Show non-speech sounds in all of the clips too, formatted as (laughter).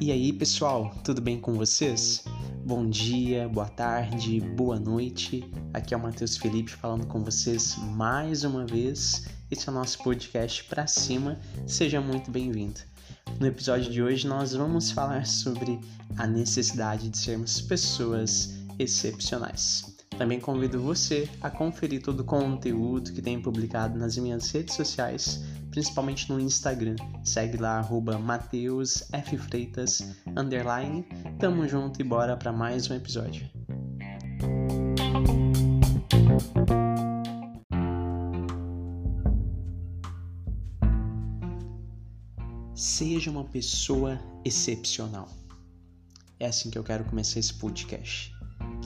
E aí, pessoal, tudo bem com vocês? Bom dia, boa tarde, boa noite. Aqui é o Matheus Felipe falando com vocês mais uma vez. Esse é o nosso podcast para cima. Seja muito bem-vindo. No episódio de hoje nós vamos falar sobre a necessidade de sermos pessoas excepcionais. Também convido você a conferir todo o conteúdo que tenho publicado nas minhas redes sociais, principalmente no Instagram. Segue lá, arroba underline. Tamo junto e bora para mais um episódio. Seja uma pessoa excepcional. É assim que eu quero começar esse podcast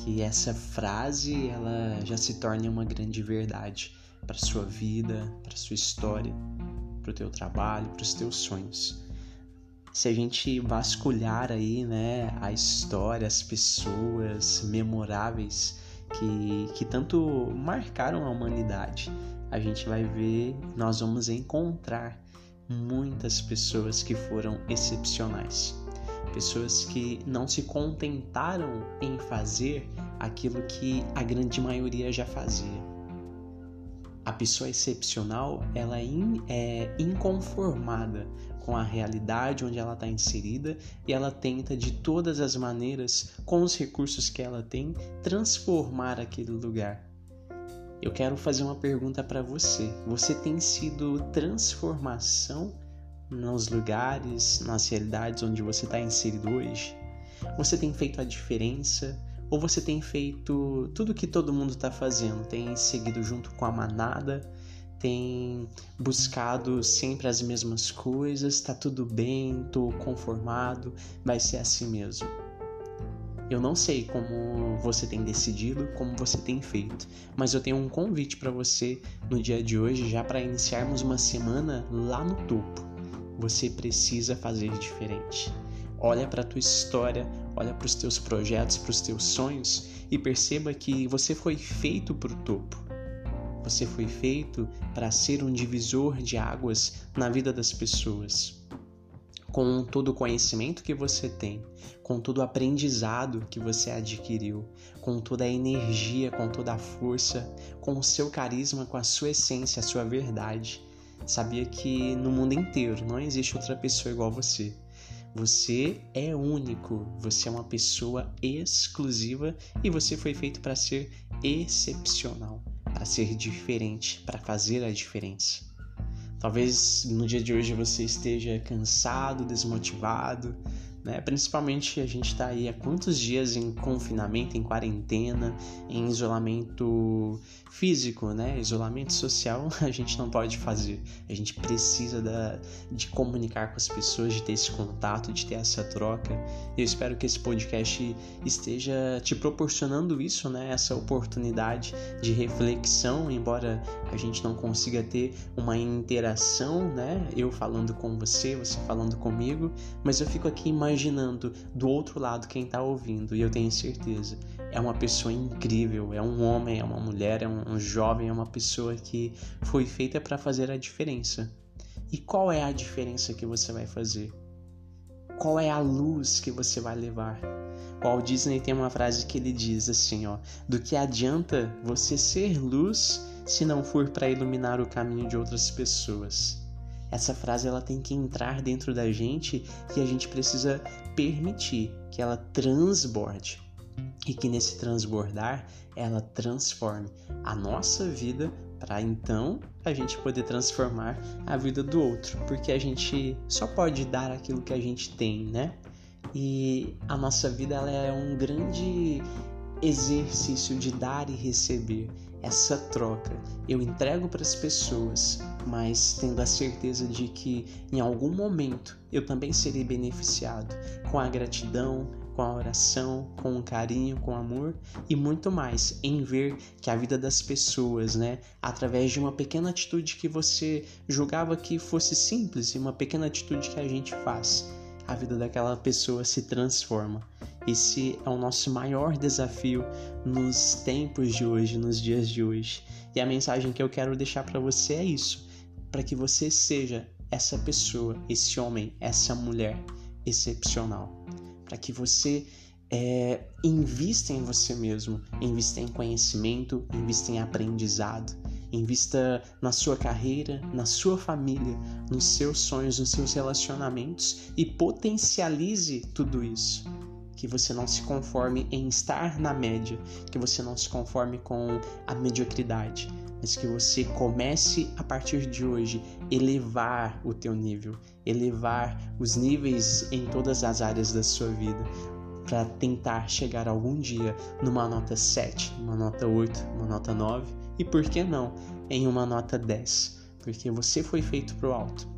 que essa frase ela já se torne uma grande verdade para sua vida, para sua história, para o teu trabalho, para os teus sonhos. Se a gente vasculhar aí, né, a história, as pessoas memoráveis que, que tanto marcaram a humanidade, a gente vai ver, nós vamos encontrar muitas pessoas que foram excepcionais pessoas que não se contentaram em fazer aquilo que a grande maioria já fazia. A pessoa excepcional, ela é inconformada com a realidade onde ela está inserida e ela tenta de todas as maneiras, com os recursos que ela tem, transformar aquele lugar. Eu quero fazer uma pergunta para você. Você tem sido transformação nos lugares, nas realidades onde você está inserido hoje? Você tem feito a diferença? Ou você tem feito tudo que todo mundo está fazendo? Tem seguido junto com a manada? Tem buscado sempre as mesmas coisas? Tá tudo bem? Tô conformado? Vai ser assim mesmo? Eu não sei como você tem decidido, como você tem feito, mas eu tenho um convite para você no dia de hoje, já para iniciarmos uma semana lá no topo você precisa fazer diferente. Olha para a tua história, olha para os teus projetos, para os teus sonhos e perceba que você foi feito para o topo. Você foi feito para ser um divisor de águas na vida das pessoas. Com todo o conhecimento que você tem, com todo o aprendizado que você adquiriu, com toda a energia, com toda a força, com o seu carisma, com a sua essência, a sua verdade, sabia que no mundo inteiro não existe outra pessoa igual a você. Você é único, você é uma pessoa exclusiva e você foi feito para ser excepcional, para ser diferente, para fazer a diferença. Talvez no dia de hoje você esteja cansado, desmotivado, né? Principalmente a gente está aí há quantos dias em confinamento, em quarentena, em isolamento físico, né? Isolamento social (laughs) a gente não pode fazer. A gente precisa da, de comunicar com as pessoas, de ter esse contato, de ter essa troca. Eu espero que esse podcast esteja te proporcionando isso, né? Essa oportunidade de reflexão, embora a gente não consiga ter uma interação, né? Eu falando com você, você falando comigo, mas eu fico aqui imaginando imaginando do outro lado quem está ouvindo, e eu tenho certeza, é uma pessoa incrível, é um homem, é uma mulher, é um jovem, é uma pessoa que foi feita para fazer a diferença. E qual é a diferença que você vai fazer? Qual é a luz que você vai levar? Walt Disney tem uma frase que ele diz assim, ó: "Do que adianta você ser luz se não for para iluminar o caminho de outras pessoas?" Essa frase ela tem que entrar dentro da gente e a gente precisa permitir que ela transborde e que nesse transbordar ela transforme a nossa vida para então a gente poder transformar a vida do outro, porque a gente só pode dar aquilo que a gente tem, né? E a nossa vida ela é um grande exercício de dar e receber essa troca. Eu entrego para as pessoas, mas tendo a certeza de que em algum momento eu também serei beneficiado com a gratidão, com a oração, com o carinho, com o amor e muito mais em ver que a vida das pessoas, né, através de uma pequena atitude que você julgava que fosse simples e uma pequena atitude que a gente faz, a vida daquela pessoa se transforma. Esse é o nosso maior desafio nos tempos de hoje, nos dias de hoje. E a mensagem que eu quero deixar para você é isso. para que você seja essa pessoa, esse homem, essa mulher excepcional, para que você é, invista em você mesmo, invista em conhecimento, invista em aprendizado, invista na sua carreira, na sua família, nos seus sonhos, nos seus relacionamentos e potencialize tudo isso. Que você não se conforme em estar na média, que você não se conforme com a mediocridade, mas que você comece a partir de hoje elevar o teu nível, elevar os níveis em todas as áreas da sua vida, para tentar chegar algum dia numa nota 7, uma nota 8, uma nota 9 e por que não em uma nota 10, porque você foi feito pro alto.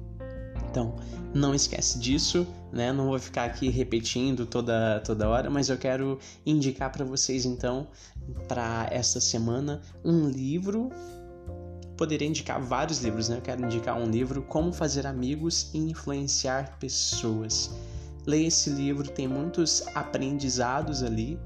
Então, não esquece disso, né? Não vou ficar aqui repetindo toda toda hora, mas eu quero indicar para vocês então para esta semana um livro poderia indicar vários livros, né? Eu quero indicar um livro Como Fazer Amigos e Influenciar Pessoas. Leia esse livro, tem muitos aprendizados ali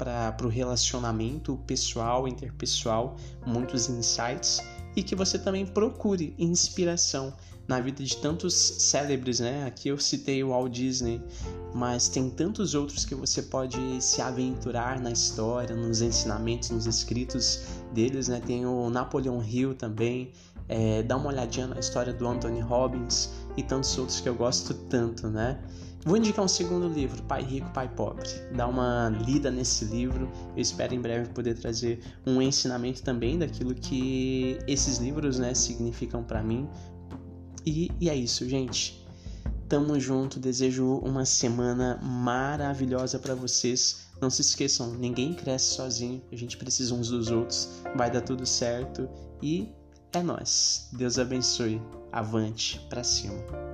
para o relacionamento pessoal, interpessoal, muitos insights e que você também procure inspiração na vida de tantos célebres, né? Aqui eu citei o Walt Disney, mas tem tantos outros que você pode se aventurar na história, nos ensinamentos, nos escritos deles, né? Tem o Napoleon Hill também, é, dá uma olhadinha na história do Anthony Robbins e tantos outros que eu gosto tanto, né? Vou indicar um segundo livro, Pai Rico, Pai Pobre. Dá uma lida nesse livro. Eu espero em breve poder trazer um ensinamento também daquilo que esses livros né, significam para mim. E, e é isso, gente. Tamo junto. Desejo uma semana maravilhosa para vocês. Não se esqueçam, ninguém cresce sozinho. A gente precisa uns dos outros. Vai dar tudo certo. E é nós. Deus abençoe. Avante para cima.